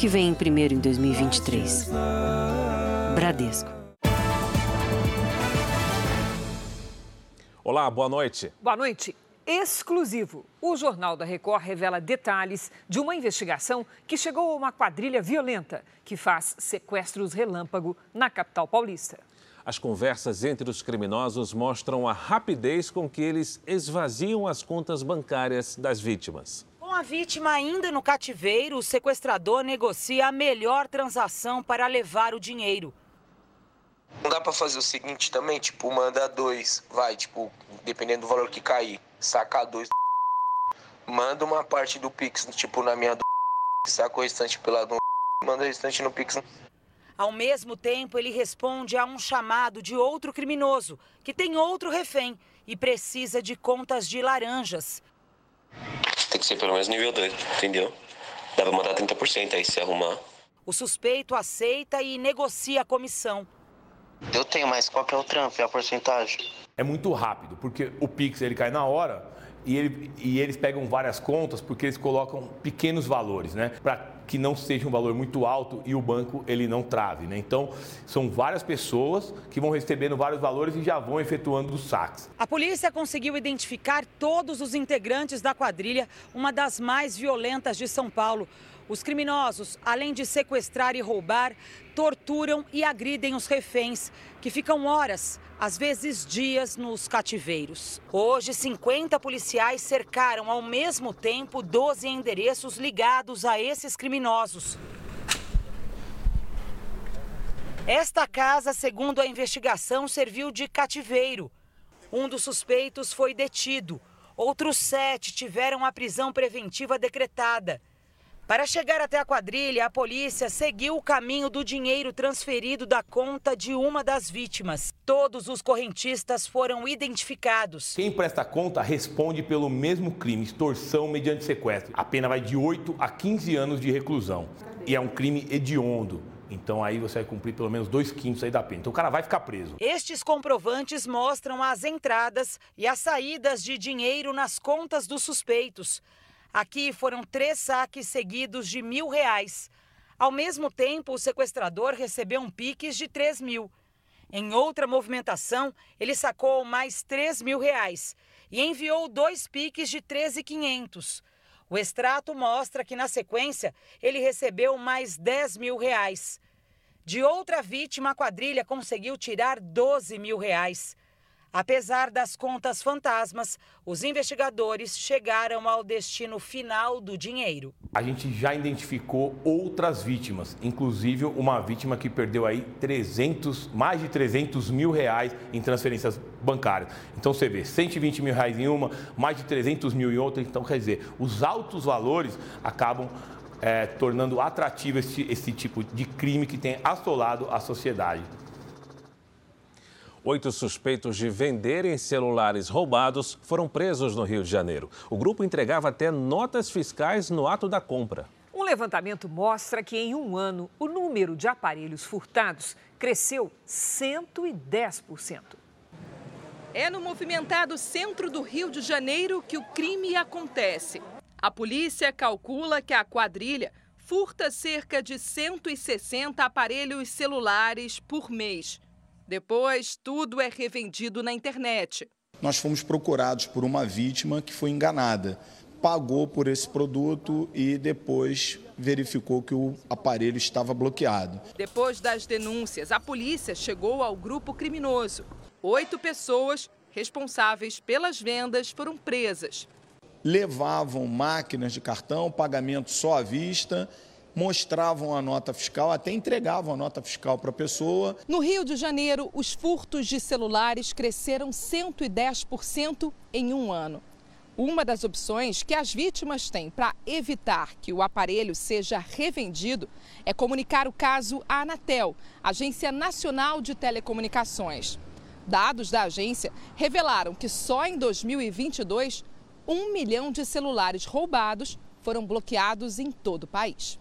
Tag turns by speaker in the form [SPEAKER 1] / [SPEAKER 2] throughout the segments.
[SPEAKER 1] que vem primeiro em 2023. Bradesco.
[SPEAKER 2] Olá, boa noite.
[SPEAKER 3] Boa noite. Exclusivo. O Jornal da Record revela detalhes de uma investigação que chegou a uma quadrilha violenta que faz sequestros relâmpago na capital paulista.
[SPEAKER 2] As conversas entre os criminosos mostram a rapidez com que eles esvaziam as contas bancárias das vítimas.
[SPEAKER 4] Com a vítima ainda no cativeiro, o sequestrador negocia a melhor transação para levar o dinheiro.
[SPEAKER 5] Não dá para fazer o seguinte também, tipo, mandar dois, vai, tipo, dependendo do valor que cair, sacar dois, manda uma parte do Pix, tipo, na minha do saca o restante pela do manda o restante no Pix.
[SPEAKER 4] Ao mesmo tempo, ele responde a um chamado de outro criminoso, que tem outro refém e precisa de contas de laranjas.
[SPEAKER 6] Tem que ser pelo menos nível 2, entendeu? Dá pra mandar 30% aí se arrumar.
[SPEAKER 4] O suspeito aceita e negocia a comissão.
[SPEAKER 5] Eu tenho, mas qual que é o trampo, é a porcentagem?
[SPEAKER 7] É muito rápido, porque o Pix ele cai na hora e, ele, e eles pegam várias contas porque eles colocam pequenos valores, né? Para que não seja um valor muito alto e o banco ele não trave, né? Então, são várias pessoas que vão recebendo vários valores e já vão efetuando os saques.
[SPEAKER 4] A polícia conseguiu identificar todos os integrantes da quadrilha, uma das mais violentas de São Paulo. Os criminosos, além de sequestrar e roubar, torturam e agridem os reféns, que ficam horas, às vezes dias, nos cativeiros. Hoje, 50 policiais cercaram ao mesmo tempo 12 endereços ligados a esses criminosos. Esta casa, segundo a investigação, serviu de cativeiro. Um dos suspeitos foi detido. Outros sete tiveram a prisão preventiva decretada. Para chegar até a quadrilha, a polícia seguiu o caminho do dinheiro transferido da conta de uma das vítimas. Todos os correntistas foram identificados.
[SPEAKER 7] Quem presta conta responde pelo mesmo crime, extorsão mediante sequestro. A pena vai de 8 a 15 anos de reclusão. E é um crime hediondo. Então aí você vai cumprir pelo menos dois quintos aí da pena. Então o cara vai ficar preso.
[SPEAKER 4] Estes comprovantes mostram as entradas e as saídas de dinheiro nas contas dos suspeitos. Aqui foram três saques seguidos de mil reais. Ao mesmo tempo, o sequestrador recebeu um piques de 3 mil. Em outra movimentação, ele sacou mais 3 mil reais e enviou dois piques de 13,500. O extrato mostra que, na sequência, ele recebeu mais 10 mil reais. De outra vítima, a quadrilha conseguiu tirar 12 mil reais. Apesar das contas fantasmas, os investigadores chegaram ao destino final do dinheiro.
[SPEAKER 7] A gente já identificou outras vítimas, inclusive uma vítima que perdeu aí 300, mais de 300 mil reais em transferências bancárias. Então você vê, 120 mil reais em uma, mais de 300 mil em outra. Então quer dizer, os altos valores acabam é, tornando atrativo esse, esse tipo de crime que tem assolado a sociedade.
[SPEAKER 2] Oito suspeitos de venderem celulares roubados foram presos no Rio de Janeiro. O grupo entregava até notas fiscais no ato da compra.
[SPEAKER 3] Um levantamento mostra que em um ano o número de aparelhos furtados cresceu 110%.
[SPEAKER 8] É no movimentado centro do Rio de Janeiro que o crime acontece. A polícia calcula que a quadrilha furta cerca de 160 aparelhos celulares por mês. Depois, tudo é revendido na internet.
[SPEAKER 9] Nós fomos procurados por uma vítima que foi enganada. Pagou por esse produto e depois verificou que o aparelho estava bloqueado.
[SPEAKER 8] Depois das denúncias, a polícia chegou ao grupo criminoso. Oito pessoas responsáveis pelas vendas foram presas.
[SPEAKER 9] Levavam máquinas de cartão, pagamento só à vista mostravam a nota fiscal, até entregavam a nota fiscal para a pessoa.
[SPEAKER 8] No Rio de Janeiro, os furtos de celulares cresceram 110% em um ano. Uma das opções que as vítimas têm para evitar que o aparelho seja revendido é comunicar o caso à Anatel, Agência Nacional de Telecomunicações. Dados da agência revelaram que só em 2022, um milhão de celulares roubados foram bloqueados em todo o país.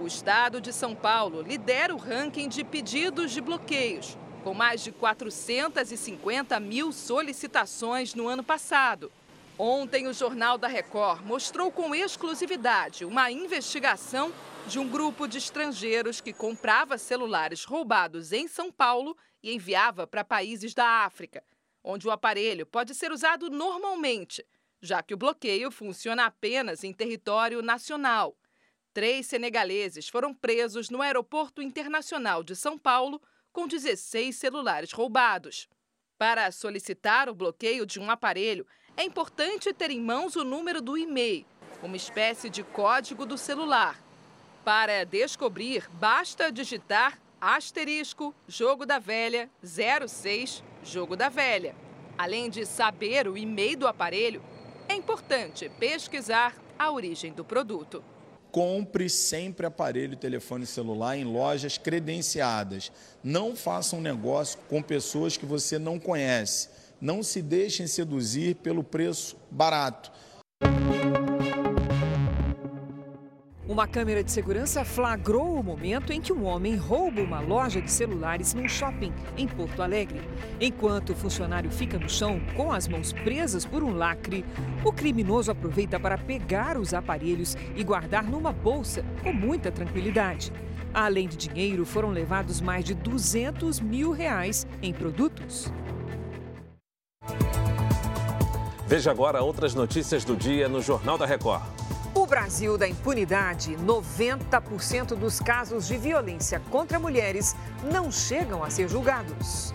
[SPEAKER 8] O estado de São Paulo lidera o ranking de pedidos de bloqueios, com mais de 450 mil solicitações no ano passado. Ontem, o Jornal da Record mostrou com exclusividade uma investigação de um grupo de estrangeiros que comprava celulares roubados em São Paulo e enviava para países da África, onde o aparelho pode ser usado normalmente, já que o bloqueio funciona apenas em território nacional. Três senegaleses foram presos no Aeroporto Internacional de São Paulo com 16 celulares roubados. Para solicitar o bloqueio de um aparelho, é importante ter em mãos o número do e-mail, uma espécie de código do celular. Para descobrir, basta digitar asterisco jogo da velha 06 jogo da velha. Além de saber o e-mail do aparelho, é importante pesquisar a origem do produto.
[SPEAKER 9] Compre sempre aparelho telefone celular em lojas credenciadas. Não faça um negócio com pessoas que você não conhece. Não se deixem seduzir pelo preço barato.
[SPEAKER 3] Uma câmera de segurança flagrou o momento em que um homem rouba uma loja de celulares num shopping em Porto Alegre. Enquanto o funcionário fica no chão com as mãos presas por um lacre, o criminoso aproveita para pegar os aparelhos e guardar numa bolsa com muita tranquilidade. Além de dinheiro, foram levados mais de 200 mil reais em produtos.
[SPEAKER 2] Veja agora outras notícias do dia no Jornal da Record.
[SPEAKER 3] O Brasil da impunidade, 90% dos casos de violência contra mulheres não chegam a ser julgados.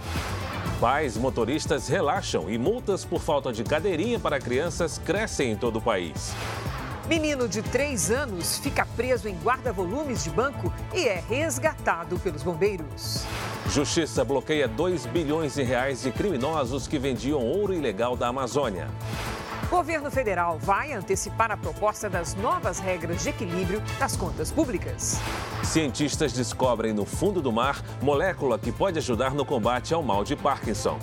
[SPEAKER 2] Pais motoristas relaxam e multas por falta de cadeirinha para crianças crescem em todo o país.
[SPEAKER 3] Menino de 3 anos fica preso em guarda-volumes de banco e é resgatado pelos bombeiros.
[SPEAKER 2] Justiça bloqueia 2 bilhões de reais de criminosos que vendiam ouro ilegal da Amazônia.
[SPEAKER 3] Governo federal vai antecipar a proposta das novas regras de equilíbrio das contas públicas.
[SPEAKER 2] Cientistas descobrem no fundo do mar molécula que pode ajudar no combate ao mal de Parkinson.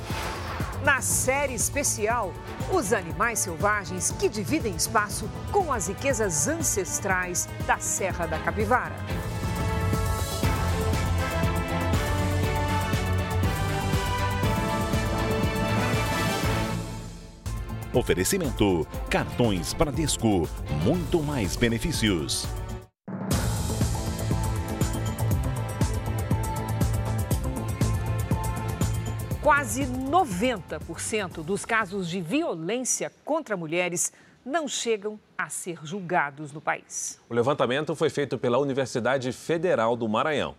[SPEAKER 3] Na série especial, os animais selvagens que dividem espaço com as riquezas ancestrais da Serra da Capivara.
[SPEAKER 10] Oferecimento: cartões Bradesco, muito mais benefícios.
[SPEAKER 3] Quase 90% dos casos de violência contra mulheres não chegam a ser julgados no país.
[SPEAKER 2] O levantamento foi feito pela Universidade Federal do Maranhão.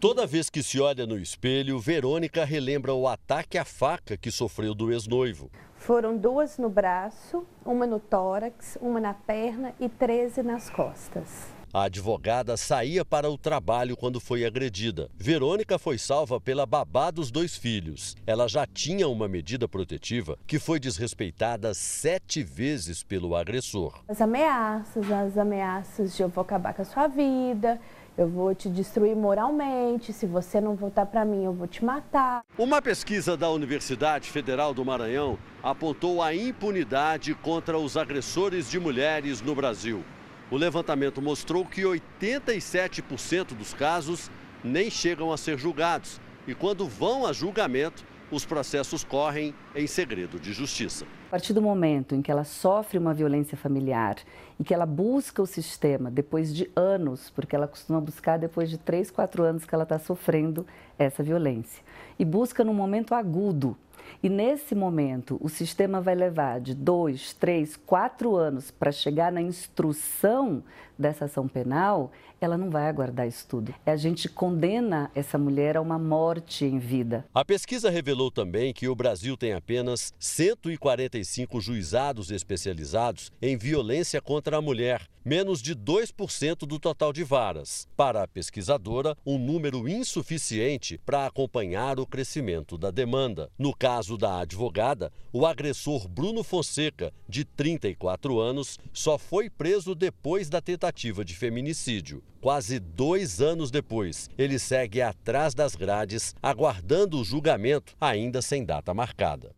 [SPEAKER 11] Toda vez que se olha no espelho, Verônica relembra o ataque à faca que sofreu do ex-noivo.
[SPEAKER 12] Foram duas no braço, uma no tórax, uma na perna e 13 nas costas.
[SPEAKER 11] A advogada saía para o trabalho quando foi agredida. Verônica foi salva pela babá dos dois filhos. Ela já tinha uma medida protetiva que foi desrespeitada sete vezes pelo agressor.
[SPEAKER 12] As ameaças, as ameaças de eu vou acabar com a sua vida, eu vou te destruir moralmente, se você não voltar para mim, eu vou te matar.
[SPEAKER 11] Uma pesquisa da Universidade Federal do Maranhão apontou a impunidade contra os agressores de mulheres no Brasil. O levantamento mostrou que 87% dos casos nem chegam a ser julgados e, quando vão a julgamento, os processos correm em segredo de justiça.
[SPEAKER 13] A partir do momento em que ela sofre uma violência familiar e que ela busca o sistema depois de anos, porque ela costuma buscar depois de três, quatro anos que ela está sofrendo essa violência, e busca num momento agudo, e nesse momento, o sistema vai levar de dois, três, quatro anos para chegar na instrução dessa ação penal, ela não vai aguardar isso tudo. A gente condena essa mulher a uma morte em vida.
[SPEAKER 11] A pesquisa revelou também que o Brasil tem apenas 145 juizados especializados em violência contra a mulher, menos de 2% do total de varas. Para a pesquisadora, um número insuficiente para acompanhar o crescimento da demanda. No caso da advogada, o agressor Bruno Fonseca, de 34 anos, só foi preso depois da tentativa de feminicídio. Quase dois anos depois, ele segue atrás das grades, aguardando o julgamento, ainda sem data marcada.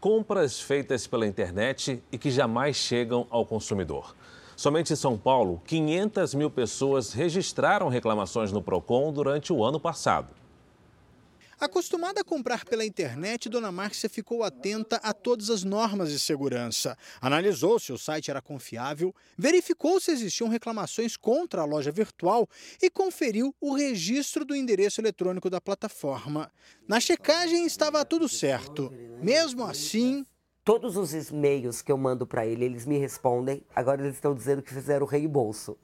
[SPEAKER 2] Compras feitas pela internet e que jamais chegam ao consumidor. Somente em São Paulo, 500 mil pessoas registraram reclamações no PROCON durante o ano passado.
[SPEAKER 14] Acostumada a comprar pela internet, Dona Márcia ficou atenta a todas as normas de segurança. Analisou se o site era confiável, verificou se existiam reclamações contra a loja virtual e conferiu o registro do endereço eletrônico da plataforma. Na checagem estava tudo certo. Mesmo assim,
[SPEAKER 15] todos os e-mails que eu mando para ele, eles me respondem. Agora eles estão dizendo que fizeram o reembolso.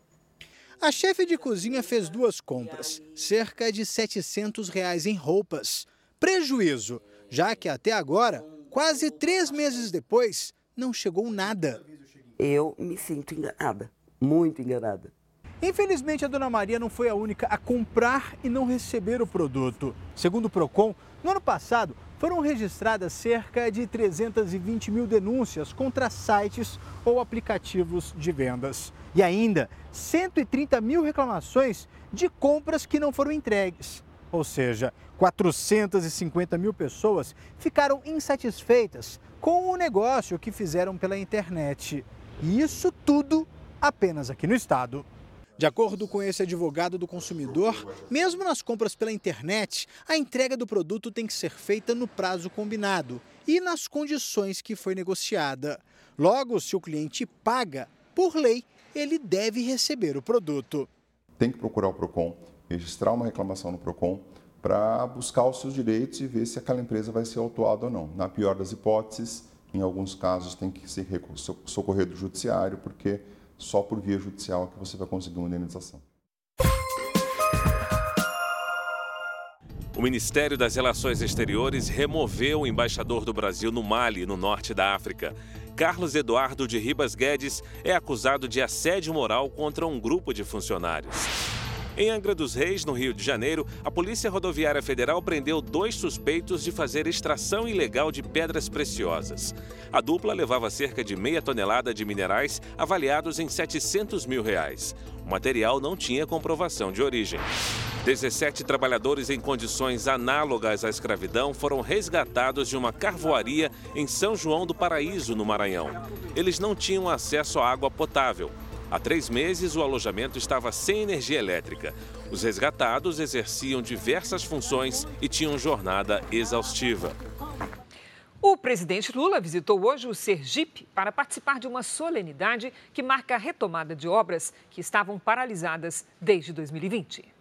[SPEAKER 14] A chefe de cozinha fez duas compras, cerca de 700 reais em roupas. Prejuízo, já que até agora, quase três meses depois, não chegou nada.
[SPEAKER 15] Eu me sinto enganada, muito enganada.
[SPEAKER 14] Infelizmente, a dona Maria não foi a única a comprar e não receber o produto. Segundo o Procon, no ano passado foram registradas cerca de 320 mil denúncias contra sites ou aplicativos de vendas. E ainda 130 mil reclamações de compras que não foram entregues. Ou seja, 450 mil pessoas ficaram insatisfeitas com o negócio que fizeram pela internet. E isso tudo apenas aqui no estado. De acordo com esse advogado do consumidor, mesmo nas compras pela internet, a entrega do produto tem que ser feita no prazo combinado e nas condições que foi negociada. Logo, se o cliente paga, por lei, ele deve receber o produto.
[SPEAKER 16] Tem que procurar o PROCON, registrar uma reclamação no PROCON para buscar os seus direitos e ver se aquela empresa vai ser autuada ou não. Na pior das hipóteses, em alguns casos tem que se socorrer do judiciário, porque só por via judicial que você vai conseguir uma indenização.
[SPEAKER 2] O Ministério das Relações Exteriores removeu o embaixador do Brasil no Mali, no norte da África. Carlos Eduardo de Ribas Guedes é acusado de assédio moral contra um grupo de funcionários. Em Angra dos Reis, no Rio de Janeiro, a Polícia Rodoviária Federal prendeu dois suspeitos de fazer extração ilegal de pedras preciosas. A dupla levava cerca de meia tonelada de minerais avaliados em 700 mil reais. O material não tinha comprovação de origem. 17 trabalhadores em condições análogas à escravidão foram resgatados de uma carvoaria em São João do Paraíso, no Maranhão. Eles não tinham acesso à água potável. Há três meses, o alojamento estava sem energia elétrica. Os resgatados exerciam diversas funções e tinham jornada exaustiva.
[SPEAKER 3] O presidente Lula visitou hoje o Sergipe para participar de uma solenidade que marca a retomada de obras que estavam paralisadas desde 2020.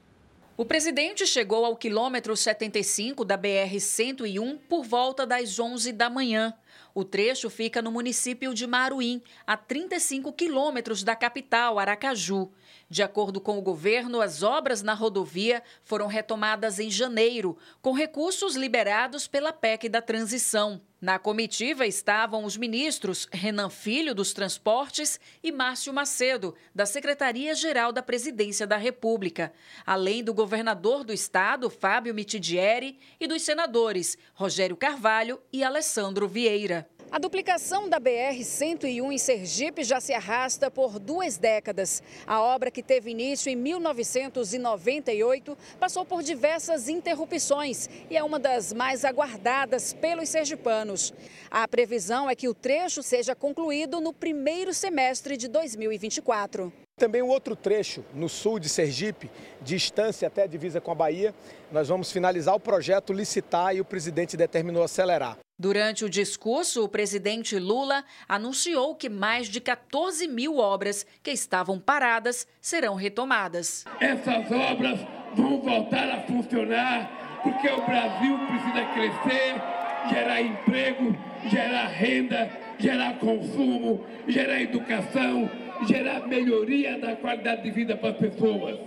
[SPEAKER 17] O presidente chegou ao quilômetro 75 da BR-101 por volta das 11 da manhã. O trecho fica no município de Maruim, a 35 quilômetros da capital, Aracaju. De acordo com o governo, as obras na rodovia foram retomadas em janeiro, com recursos liberados pela PEC da transição. Na comitiva estavam os ministros Renan Filho, dos Transportes, e Márcio Macedo, da Secretaria-Geral da Presidência da República, além do governador do estado, Fábio Mitidieri, e dos senadores Rogério Carvalho e Alessandro Vieira. A duplicação da BR-101 em Sergipe já se arrasta por duas décadas. A obra, que teve início em 1998, passou por diversas interrupções e é uma das mais aguardadas pelos sergipanos. A previsão é que o trecho seja concluído no primeiro semestre de 2024.
[SPEAKER 18] Também o outro trecho, no sul de Sergipe, distância até a divisa com a Bahia, nós vamos finalizar o projeto, licitar e o presidente determinou acelerar.
[SPEAKER 17] Durante o discurso, o presidente Lula anunciou que mais de 14 mil obras que estavam paradas serão retomadas.
[SPEAKER 19] Essas obras vão voltar a funcionar porque o Brasil precisa crescer, gerar emprego, gerar renda, gerar consumo, gerar educação, gerar melhoria da qualidade de vida para as pessoas.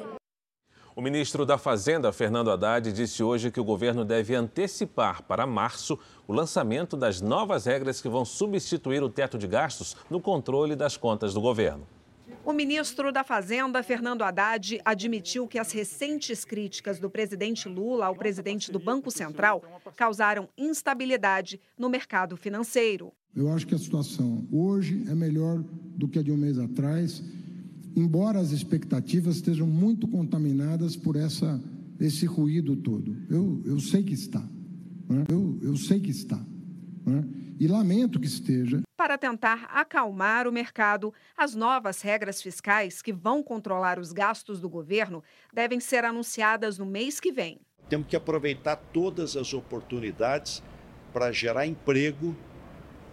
[SPEAKER 2] O ministro da Fazenda, Fernando Haddad, disse hoje que o governo deve antecipar para março o lançamento das novas regras que vão substituir o teto de gastos no controle das contas do governo.
[SPEAKER 20] O ministro da Fazenda, Fernando Haddad, admitiu que as recentes críticas do presidente Lula ao presidente do Banco Central causaram instabilidade no mercado financeiro.
[SPEAKER 21] Eu acho que a situação hoje é melhor do que a de um mês atrás embora as expectativas estejam muito contaminadas por essa, esse ruído todo. Eu, eu sei que está. Né? Eu, eu sei que está. Né? E lamento que esteja.
[SPEAKER 20] Para tentar acalmar o mercado, as novas regras fiscais que vão controlar os gastos do governo devem ser anunciadas no mês que vem.
[SPEAKER 22] Temos que aproveitar todas as oportunidades para gerar emprego,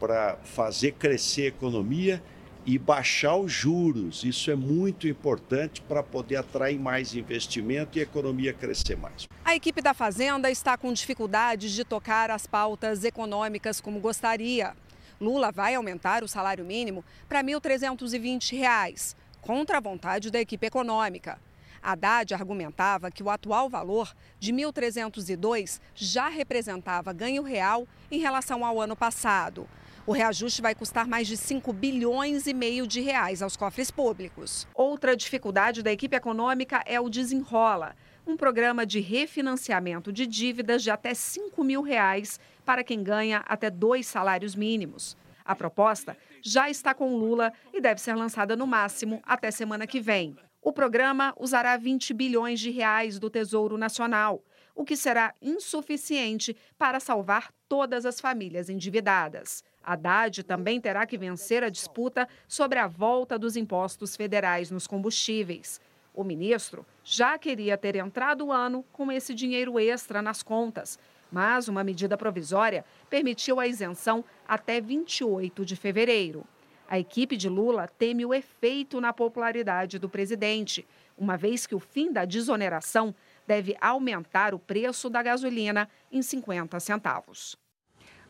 [SPEAKER 22] para fazer crescer a economia e baixar os juros. Isso é muito importante para poder atrair mais investimento e a economia crescer mais.
[SPEAKER 20] A equipe da Fazenda está com dificuldades de tocar as pautas econômicas como gostaria. Lula vai aumentar o salário mínimo para R$ 1.320, contra a vontade da equipe econômica. Haddad argumentava que o atual valor de 1.302 já representava ganho real em relação ao ano passado. O reajuste vai custar mais de 5 bilhões e meio de reais aos cofres públicos. Outra dificuldade da equipe econômica é o Desenrola, um programa de refinanciamento de dívidas de até 5 mil reais para quem ganha até dois salários mínimos. A proposta já está com Lula e deve ser lançada no máximo até semana que vem. O programa usará 20 bilhões de reais do Tesouro Nacional, o que será insuficiente para salvar todas as famílias endividadas. Haddad também terá que vencer a disputa sobre a volta dos impostos federais nos combustíveis. O ministro já queria ter entrado o ano com esse dinheiro extra nas contas, mas uma medida provisória permitiu a isenção até 28 de fevereiro. A equipe de Lula teme o efeito na popularidade do presidente, uma vez que o fim da desoneração deve aumentar o preço da gasolina em 50 centavos.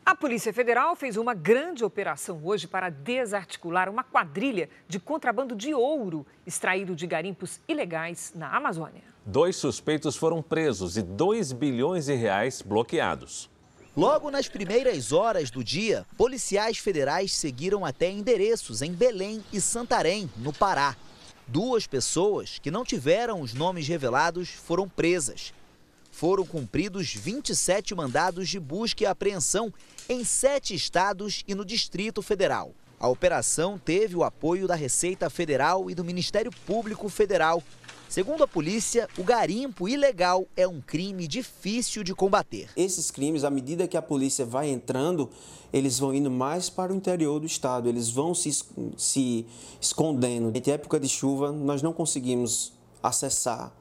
[SPEAKER 3] A Polícia Federal fez uma grande operação hoje para desarticular uma quadrilha de contrabando de ouro extraído de garimpos ilegais na Amazônia.
[SPEAKER 2] Dois suspeitos foram presos e 2 bilhões de reais bloqueados.
[SPEAKER 23] Logo nas primeiras horas do dia, policiais federais seguiram até endereços em Belém e Santarém, no Pará. Duas pessoas que não tiveram os nomes revelados foram presas. Foram cumpridos 27 mandados de busca e apreensão em sete estados e no Distrito Federal. A operação teve o apoio da Receita Federal e do Ministério Público Federal. Segundo a polícia, o garimpo ilegal é um crime difícil de combater.
[SPEAKER 24] Esses crimes, à medida que a polícia vai entrando, eles vão indo mais para o interior do estado, eles vão se, se escondendo. Em época de chuva, nós não conseguimos acessar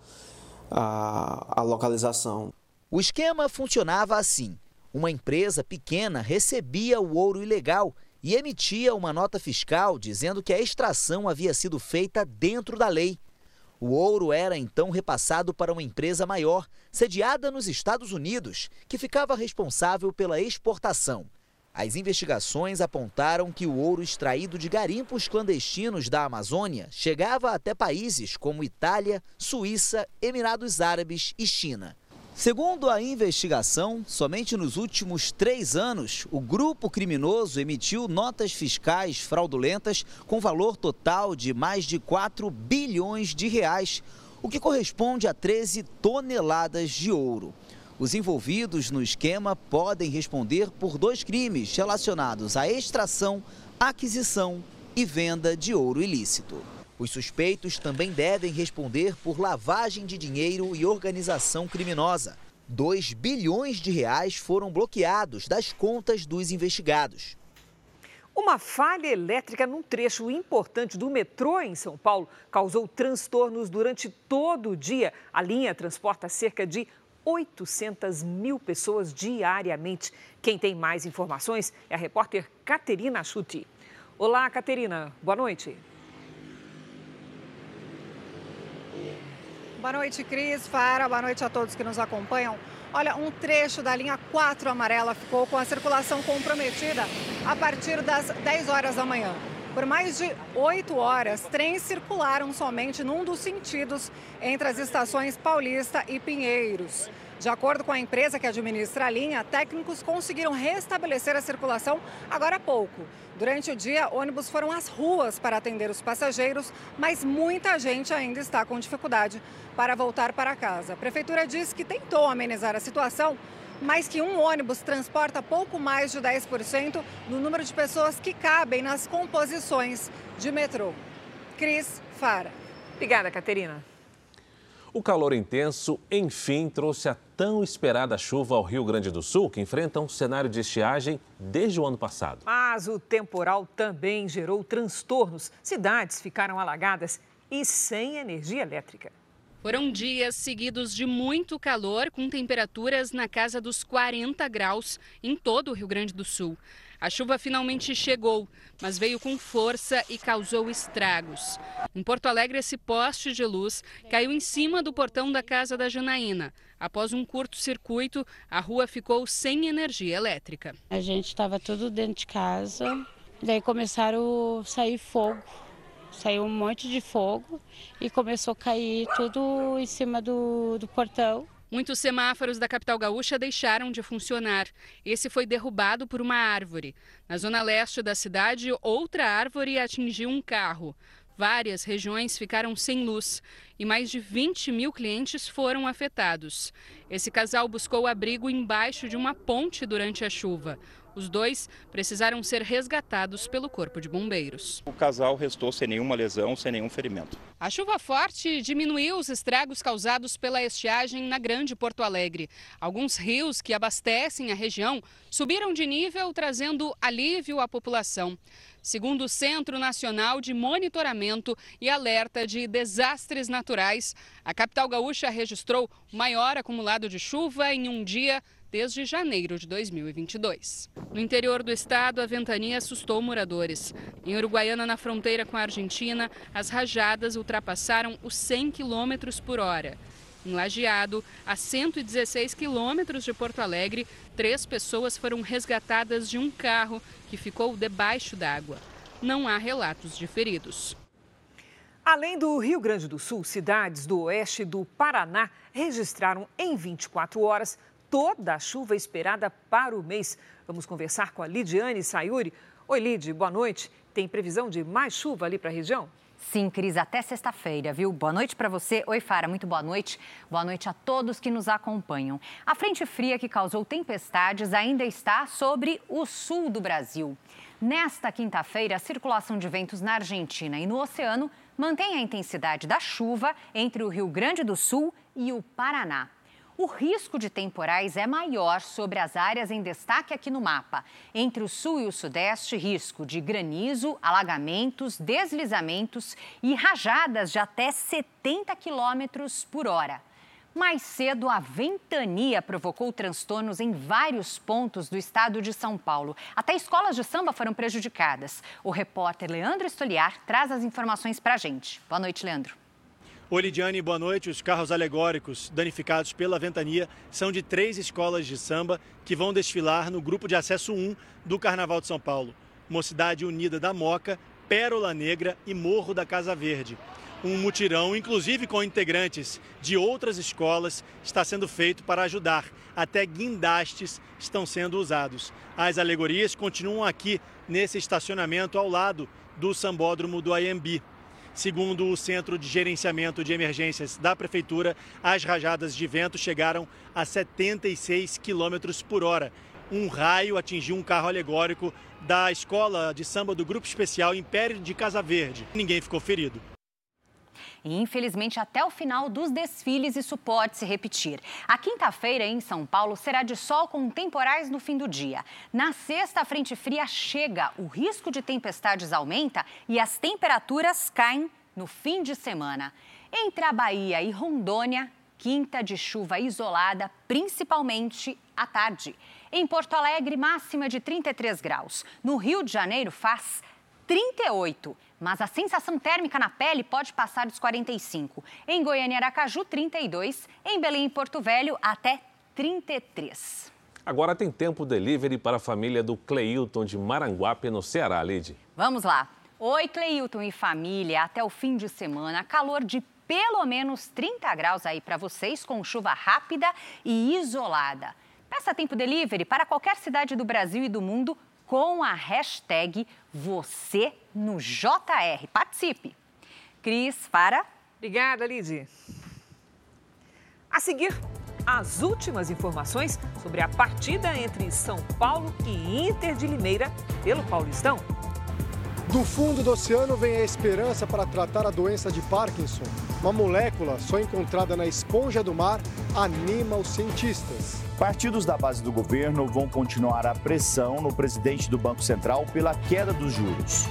[SPEAKER 24] a, a localização.
[SPEAKER 23] O esquema funcionava assim: uma empresa pequena recebia o ouro ilegal e emitia uma nota fiscal dizendo que a extração havia sido feita dentro da lei. O ouro era então repassado para uma empresa maior, sediada nos Estados Unidos, que ficava responsável pela exportação. As investigações apontaram que o ouro extraído de garimpos clandestinos da Amazônia chegava até países como Itália, Suíça, Emirados Árabes e China. Segundo a investigação, somente nos últimos três anos, o grupo criminoso emitiu notas fiscais fraudulentas com valor total de mais de 4 bilhões de reais, o que corresponde a 13 toneladas de ouro. Os envolvidos no esquema podem responder por dois crimes relacionados à extração, aquisição e venda de ouro ilícito. Os suspeitos também devem responder por lavagem de dinheiro e organização criminosa. 2 bilhões de reais foram bloqueados das contas dos investigados.
[SPEAKER 3] Uma falha elétrica num trecho importante do metrô em São Paulo causou transtornos durante todo o dia. A linha transporta cerca de 800 mil pessoas diariamente. Quem tem mais informações é a repórter Caterina Chuti. Olá, Caterina. Boa noite.
[SPEAKER 25] Boa noite, Cris, Fara, boa noite a todos que nos acompanham. Olha, um trecho da linha 4 amarela ficou com a circulação comprometida a partir das 10 horas da manhã. Por mais de oito horas, trens circularam somente num dos sentidos entre as estações Paulista e Pinheiros. De acordo com a empresa que administra a linha, técnicos conseguiram restabelecer a circulação agora há pouco. Durante o dia, ônibus foram às ruas para atender os passageiros, mas muita gente ainda está com dificuldade para voltar para casa. A prefeitura diz que tentou amenizar a situação, mas que um ônibus transporta pouco mais de 10% do número de pessoas que cabem nas composições de metrô. Cris Fara.
[SPEAKER 3] Obrigada, Caterina.
[SPEAKER 2] O calor intenso, enfim, trouxe a tão esperada chuva ao Rio Grande do Sul, que enfrenta um cenário de estiagem desde o ano passado.
[SPEAKER 3] Mas o temporal também gerou transtornos. Cidades ficaram alagadas e sem energia elétrica.
[SPEAKER 26] Foram dias seguidos de muito calor, com temperaturas na casa dos 40 graus em todo o Rio Grande do Sul. A chuva finalmente chegou, mas veio com força e causou estragos. Em Porto Alegre, esse poste de luz caiu em cima do portão da casa da Janaína. Após um curto-circuito, a rua ficou sem energia elétrica.
[SPEAKER 27] A gente estava tudo dentro de casa, daí começaram a sair fogo saiu um monte de fogo e começou a cair tudo em cima do, do portão.
[SPEAKER 26] Muitos semáforos da capital gaúcha deixaram de funcionar. Esse foi derrubado por uma árvore. Na zona leste da cidade, outra árvore atingiu um carro. Várias regiões ficaram sem luz e mais de 20 mil clientes foram afetados. Esse casal buscou abrigo embaixo de uma ponte durante a chuva. Os dois precisaram ser resgatados pelo Corpo de Bombeiros.
[SPEAKER 28] O casal restou sem nenhuma lesão, sem nenhum ferimento.
[SPEAKER 26] A chuva forte diminuiu os estragos causados pela estiagem na Grande Porto Alegre. Alguns rios que abastecem a região subiram de nível, trazendo alívio à população. Segundo o Centro Nacional de Monitoramento e Alerta de Desastres Naturais, a capital gaúcha registrou o maior acumulado de chuva em um dia desde janeiro de 2022. No interior do estado, a ventania assustou moradores. Em Uruguaiana, na fronteira com a Argentina, as rajadas ultrapassaram os 100 km por hora. Em Lajeado, a 116 quilômetros de Porto Alegre, três pessoas foram resgatadas de um carro que ficou debaixo d'água. Não há relatos de feridos.
[SPEAKER 3] Além do Rio Grande do Sul, cidades do oeste do Paraná registraram em 24 horas toda a chuva esperada para o mês. Vamos conversar com a Lidiane Sayuri. Oi, Lid, boa noite. Tem previsão de mais chuva ali para a região?
[SPEAKER 29] Sim, Cris, até sexta-feira, viu? Boa noite para você. Oi, Fara, muito boa noite. Boa noite a todos que nos acompanham. A frente fria que causou tempestades ainda está sobre o sul do Brasil. Nesta quinta-feira, a circulação de ventos na Argentina e no oceano mantém a intensidade da chuva entre o Rio Grande do Sul e o Paraná o risco de temporais é maior sobre as áreas em destaque aqui no mapa. Entre o sul e o sudeste, risco de granizo, alagamentos, deslizamentos e rajadas de até 70 quilômetros por hora. Mais cedo, a ventania provocou transtornos em vários pontos do estado de São Paulo. Até escolas de samba foram prejudicadas. O repórter Leandro Estoliar traz as informações para a gente. Boa noite, Leandro.
[SPEAKER 30] Oi, Lidiane, boa noite. Os carros alegóricos danificados pela ventania são de três escolas de samba que vão desfilar no grupo de acesso 1 do Carnaval de São Paulo. Mocidade Unida da Moca, Pérola Negra e Morro da Casa Verde. Um mutirão, inclusive com integrantes de outras escolas, está sendo feito para ajudar. Até guindastes estão sendo usados. As alegorias continuam aqui nesse estacionamento ao lado do sambódromo do IMB. Segundo o Centro de Gerenciamento de Emergências da Prefeitura, as rajadas de vento chegaram a 76 km por hora. Um raio atingiu um carro alegórico da escola de samba do Grupo Especial Império de Casa Verde. Ninguém ficou ferido.
[SPEAKER 29] E infelizmente, até o final dos desfiles, isso pode se repetir. A quinta-feira em São Paulo será de sol com temporais no fim do dia. Na sexta, a frente fria chega, o risco de tempestades aumenta e as temperaturas caem no fim de semana. Entre a Bahia e Rondônia, quinta de chuva isolada, principalmente à tarde. Em Porto Alegre, máxima de 33 graus. No Rio de Janeiro, faz 38 mas a sensação térmica na pele pode passar dos 45. Em Goiânia e Aracaju, 32. Em Belém e Porto Velho, até 33.
[SPEAKER 2] Agora tem tempo delivery para a família do Cleilton de Maranguape, no Ceará, Lid.
[SPEAKER 29] Vamos lá. Oi, Cleilton e família. Até o fim de semana, calor de pelo menos 30 graus aí para vocês, com chuva rápida e isolada. Peça tempo delivery para qualquer cidade do Brasil e do mundo com a hashtag você no JR. Participe. Cris, para.
[SPEAKER 3] Obrigada, Lidy. A seguir, as últimas informações sobre a partida entre São Paulo e Inter de Limeira pelo Paulistão.
[SPEAKER 31] Do fundo do oceano vem a esperança para tratar a doença de Parkinson. Uma molécula só encontrada na esponja do mar anima os cientistas.
[SPEAKER 32] Partidos da base do governo vão continuar a pressão no presidente do Banco Central pela queda dos juros.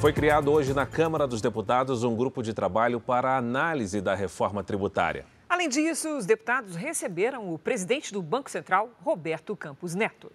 [SPEAKER 2] Foi criado hoje na Câmara dos Deputados um grupo de trabalho para a análise da reforma tributária.
[SPEAKER 3] Além disso, os deputados receberam o presidente do Banco Central, Roberto Campos Neto.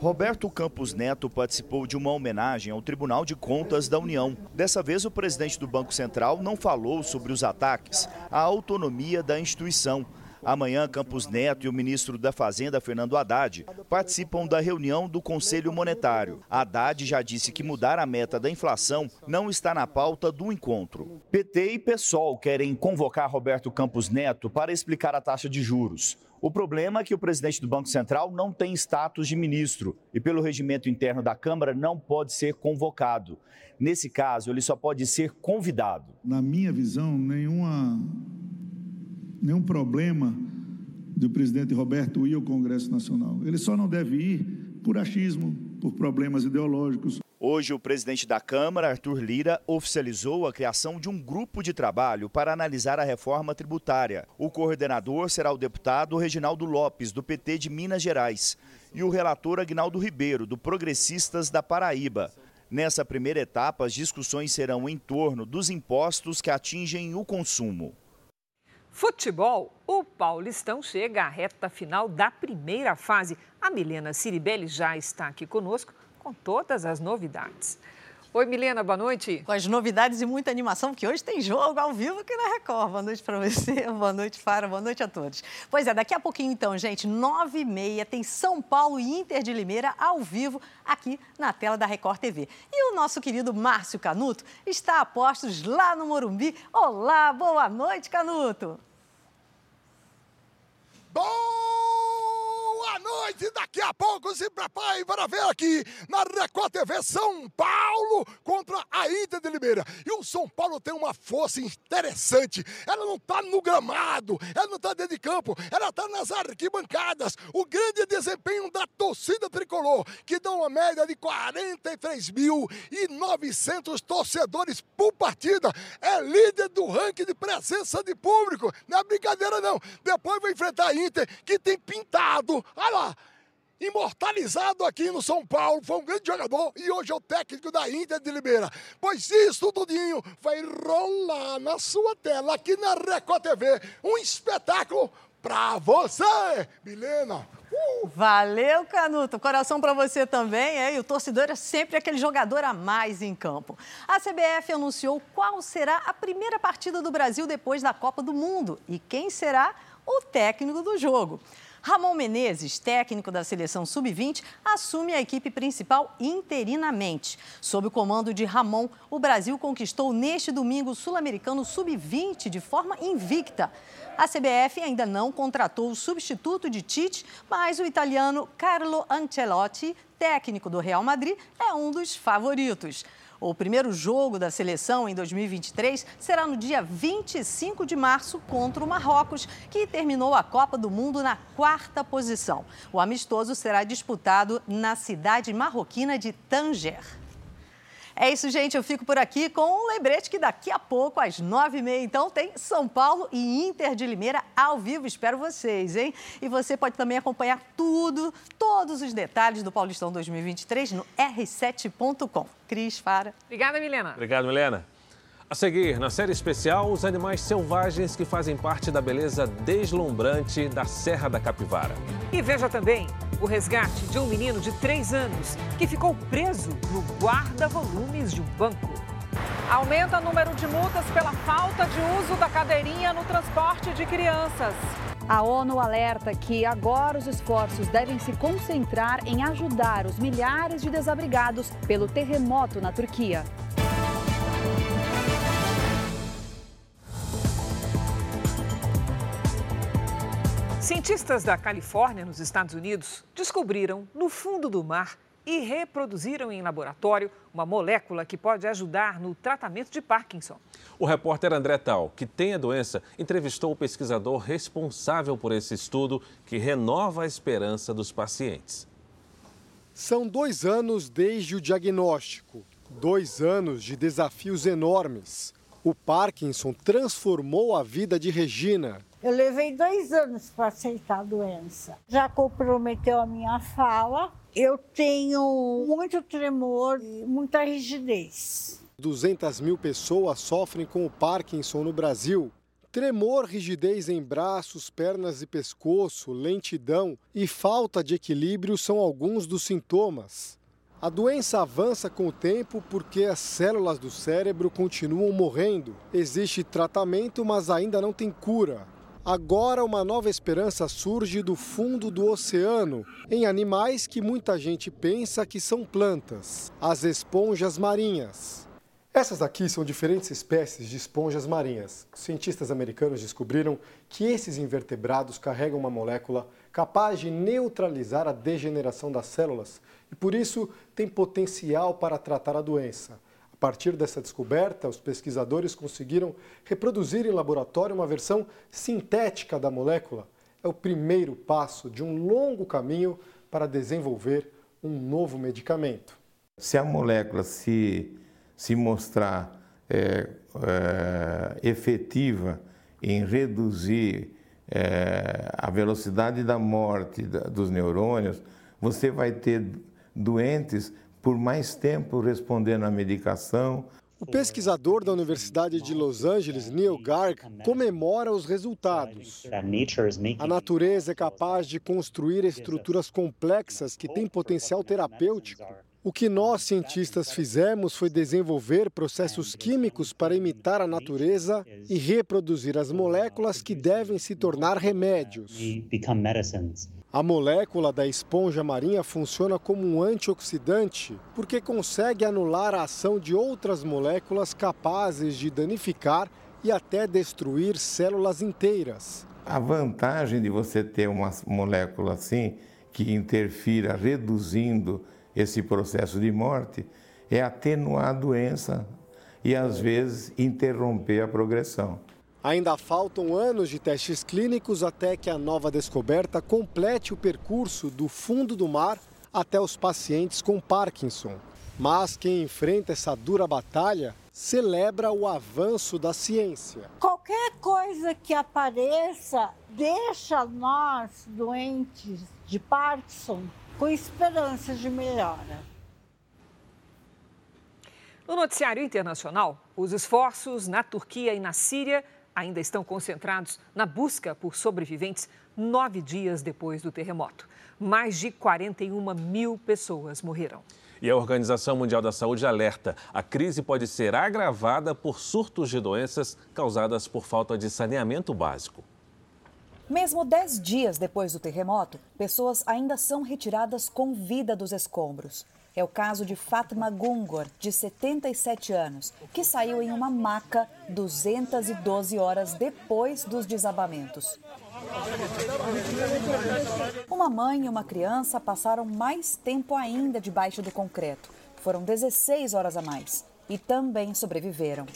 [SPEAKER 32] Roberto Campos Neto participou de uma homenagem ao Tribunal de Contas da União. Dessa vez, o presidente do Banco Central não falou sobre os ataques à autonomia da instituição. Amanhã, Campos Neto e o ministro da Fazenda, Fernando Haddad, participam da reunião do Conselho Monetário. Haddad já disse que mudar a meta da inflação não está na pauta do encontro. PT e PSOL querem convocar Roberto Campos Neto para explicar a taxa de juros. O problema é que o presidente do Banco Central não tem status de ministro e, pelo regimento interno da Câmara, não pode ser convocado. Nesse caso, ele só pode ser convidado.
[SPEAKER 33] Na minha visão, nenhuma, nenhum problema do presidente Roberto ir ao Congresso Nacional. Ele só não deve ir por achismo, por problemas ideológicos.
[SPEAKER 32] Hoje, o presidente da Câmara, Arthur Lira, oficializou a criação de um grupo de trabalho para analisar a reforma tributária. O coordenador será o deputado Reginaldo Lopes, do PT de Minas Gerais, e o relator Agnaldo Ribeiro, do Progressistas da Paraíba. Nessa primeira etapa, as discussões serão em torno dos impostos que atingem o consumo.
[SPEAKER 3] Futebol, o Paulistão chega à reta final da primeira fase. A Milena Ciribelli já está aqui conosco com todas as novidades. Oi, Milena, boa noite.
[SPEAKER 34] Com as novidades e muita animação, porque hoje tem jogo ao vivo aqui na Record. Boa noite para você, boa noite, Fara, boa noite a todos. Pois é, daqui a pouquinho, então, gente, nove e meia, tem São Paulo e Inter de Limeira ao vivo aqui na tela da Record TV. E o nosso querido Márcio Canuto está a postos lá no Morumbi. Olá, boa noite, Canuto bom
[SPEAKER 35] Boa noite! Daqui a pouco se prepare para ver aqui na Record TV São Paulo contra a Inter de Limeira. E o São Paulo tem uma força interessante. Ela não está no gramado, ela não está dentro de campo, ela está nas arquibancadas. O grande desempenho da torcida tricolor, que dá uma média de 43.900 torcedores por partida, é líder do ranking de presença de público. Não é brincadeira, não. Depois vai enfrentar a Inter, que tem pintado. Olha lá imortalizado aqui no São Paulo, foi um grande jogador e hoje é o técnico da Inter de Limeira. Pois isso, Dudinho, vai rolar na sua tela aqui na Record TV. Um espetáculo pra você, Milena.
[SPEAKER 34] Uh! Valeu, Canuto. Coração para você também, é? E o torcedor é sempre aquele jogador a mais em campo. A CBF anunciou qual será a primeira partida do Brasil depois da Copa do Mundo e quem será o técnico do jogo. Ramon Menezes, técnico da seleção sub-20, assume a equipe principal interinamente. Sob o comando de Ramon, o Brasil conquistou neste domingo o Sul-Americano sub-20 de forma invicta. A CBF ainda não contratou o substituto de Tite, mas o italiano Carlo Ancelotti, técnico do Real Madrid, é um dos favoritos. O primeiro jogo da seleção em 2023 será no dia 25 de março contra o Marrocos, que terminou a Copa do Mundo na quarta posição. O amistoso será disputado na cidade marroquina de Tanger. É isso, gente. Eu fico por aqui com um lembrete que daqui a pouco, às nove e meia, então, tem São Paulo e Inter de Limeira ao vivo. Espero vocês, hein? E você pode também acompanhar tudo, todos os detalhes do Paulistão 2023 no r7.com. Cris, para.
[SPEAKER 3] Obrigada, Milena.
[SPEAKER 2] Obrigado, Milena. A seguir, na série especial, os animais selvagens que fazem parte da beleza deslumbrante da Serra da Capivara.
[SPEAKER 3] E veja também o resgate de um menino de 3 anos que ficou preso no guarda-volumes de um banco. Aumenta o número de multas pela falta de uso da cadeirinha no transporte de crianças.
[SPEAKER 36] A ONU alerta que agora os esforços devem se concentrar em ajudar os milhares de desabrigados pelo terremoto na Turquia.
[SPEAKER 3] Cientistas da Califórnia, nos Estados Unidos, descobriram no fundo do mar e reproduziram em laboratório uma molécula que pode ajudar no tratamento de Parkinson.
[SPEAKER 2] O repórter André Tal, que tem a doença, entrevistou o pesquisador responsável por esse estudo que renova a esperança dos pacientes.
[SPEAKER 31] São dois anos desde o diagnóstico, dois anos de desafios enormes. O Parkinson transformou a vida de Regina,
[SPEAKER 37] eu levei dois anos para aceitar a doença. Já comprometeu a minha fala. Eu tenho muito tremor e muita rigidez.
[SPEAKER 31] 200 mil pessoas sofrem com o Parkinson no Brasil. Tremor, rigidez em braços, pernas e pescoço, lentidão e falta de equilíbrio são alguns dos sintomas. A doença avança com o tempo porque as células do cérebro continuam morrendo. Existe tratamento, mas ainda não tem cura. Agora, uma nova esperança surge do fundo do oceano, em animais que muita gente pensa que são plantas, as esponjas marinhas. Essas aqui são diferentes espécies de esponjas marinhas. Cientistas americanos descobriram que esses invertebrados carregam uma molécula capaz de neutralizar a degeneração das células e, por isso, tem potencial para tratar a doença. A partir dessa descoberta, os pesquisadores conseguiram reproduzir em laboratório uma versão sintética da molécula. É o primeiro passo de um longo caminho para desenvolver um novo medicamento.
[SPEAKER 38] Se a molécula se, se mostrar é, é, efetiva em reduzir é, a velocidade da morte da, dos neurônios, você vai ter doentes por mais tempo respondendo à medicação.
[SPEAKER 31] O pesquisador da Universidade de Los Angeles, Neil Garg, comemora os resultados. A natureza é capaz de construir estruturas complexas que têm potencial terapêutico. O que nós, cientistas, fizemos foi desenvolver processos químicos para imitar a natureza e reproduzir as moléculas que devem se tornar remédios. A molécula da esponja marinha funciona como um antioxidante porque consegue anular a ação de outras moléculas capazes de danificar e até destruir células inteiras.
[SPEAKER 38] A vantagem de você ter uma molécula assim, que interfira reduzindo esse processo de morte, é atenuar a doença e, às vezes, interromper a progressão.
[SPEAKER 31] Ainda faltam anos de testes clínicos até que a nova descoberta complete o percurso do fundo do mar até os pacientes com Parkinson. Mas quem enfrenta essa dura batalha celebra o avanço da ciência.
[SPEAKER 37] Qualquer coisa que apareça deixa nós, doentes de Parkinson, com esperanças de melhora.
[SPEAKER 3] No noticiário internacional, os esforços na Turquia e na Síria ainda estão concentrados na busca por sobreviventes nove dias depois do terremoto. Mais de 41 mil pessoas morreram.
[SPEAKER 2] E a Organização Mundial da Saúde alerta: a crise pode ser agravada por surtos de doenças causadas por falta de saneamento básico.
[SPEAKER 36] Mesmo dez dias depois do terremoto, pessoas ainda são retiradas com vida dos escombros. É o caso de Fatma Gungor, de 77 anos, que saiu em uma maca 212 horas depois dos desabamentos. Uma mãe e uma criança passaram mais tempo ainda debaixo do concreto. Foram 16 horas a mais e também sobreviveram.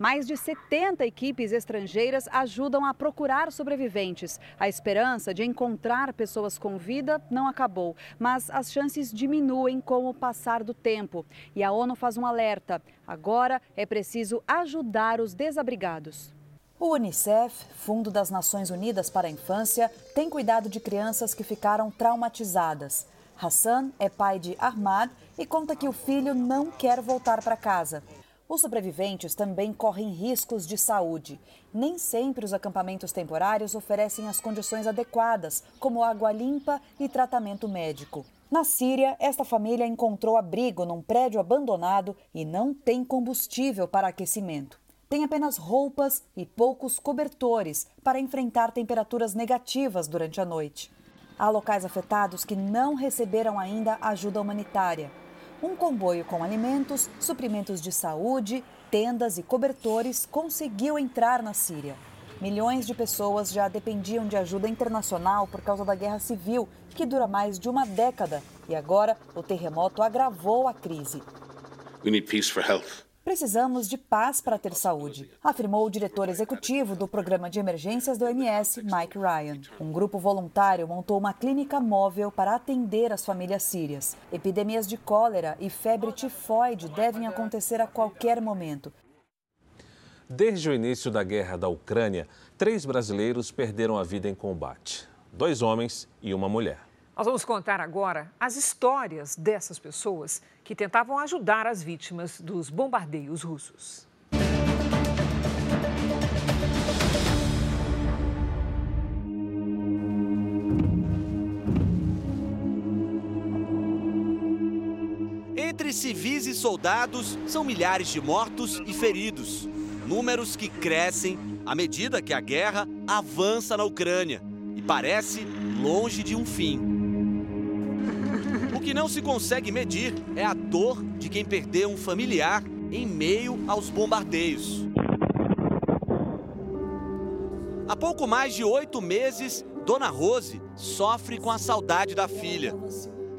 [SPEAKER 36] Mais de 70 equipes estrangeiras ajudam a procurar sobreviventes. A esperança de encontrar pessoas com vida não acabou, mas as chances diminuem com o passar do tempo. E a ONU faz um alerta: agora é preciso ajudar os desabrigados. O Unicef, Fundo das Nações Unidas para a Infância, tem cuidado de crianças que ficaram traumatizadas. Hassan é pai de Ahmad e conta que o filho não quer voltar para casa. Os sobreviventes também correm riscos de saúde. Nem sempre os acampamentos temporários oferecem as condições adequadas, como água limpa e tratamento médico. Na Síria, esta família encontrou abrigo num prédio abandonado e não tem combustível para aquecimento. Tem apenas roupas e poucos cobertores para enfrentar temperaturas negativas durante a noite. Há locais afetados que não receberam ainda ajuda humanitária um comboio com alimentos, suprimentos de saúde, tendas e cobertores conseguiu entrar na Síria. Milhões de pessoas já dependiam de ajuda internacional por causa da guerra civil, que dura mais de uma década, e agora o terremoto agravou a crise. We need peace for health. Precisamos de paz para ter saúde, afirmou o diretor executivo do Programa de Emergências do OMS, Mike Ryan. Um grupo voluntário montou uma clínica móvel para atender as famílias sírias. Epidemias de cólera e febre tifoide devem acontecer a qualquer momento.
[SPEAKER 2] Desde o início da guerra da Ucrânia, três brasileiros perderam a vida em combate: dois homens e uma mulher.
[SPEAKER 3] Nós vamos contar agora as histórias dessas pessoas que tentavam ajudar as vítimas dos bombardeios russos.
[SPEAKER 39] Entre civis e soldados, são milhares de mortos e feridos. Números que crescem à medida que a guerra avança na Ucrânia e parece longe de um fim. Que não se consegue medir é a dor de quem perdeu um familiar em meio aos bombardeios. Há pouco mais de oito meses, Dona Rose sofre com a saudade da filha.